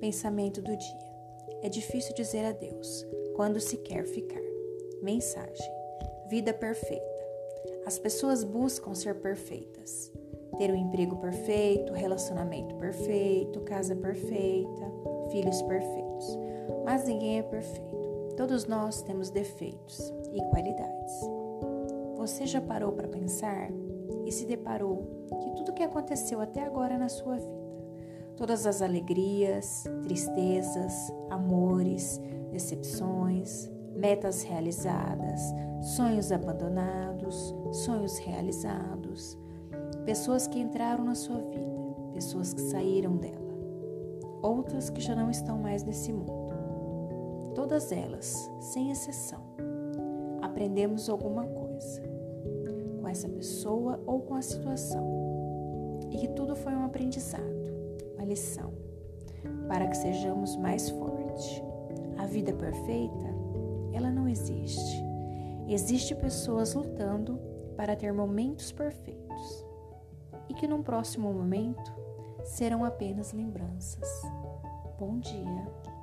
Pensamento do dia. É difícil dizer adeus quando se quer ficar. Mensagem: Vida perfeita. As pessoas buscam ser perfeitas. Ter um emprego perfeito, relacionamento perfeito, casa perfeita, filhos perfeitos. Mas ninguém é perfeito. Todos nós temos defeitos e qualidades. Você já parou para pensar e se deparou que tudo que aconteceu até agora na sua vida todas as alegrias, tristezas, amores, decepções, metas realizadas, sonhos abandonados, sonhos realizados, pessoas que entraram na sua vida, pessoas que saíram dela, outras que já não estão mais nesse mundo. Todas elas, sem exceção, aprendemos alguma coisa com essa pessoa ou com a situação. E que tudo foi um aprendizado lição para que sejamos mais fortes. A vida perfeita, ela não existe. Existe pessoas lutando para ter momentos perfeitos e que num próximo momento serão apenas lembranças. Bom dia.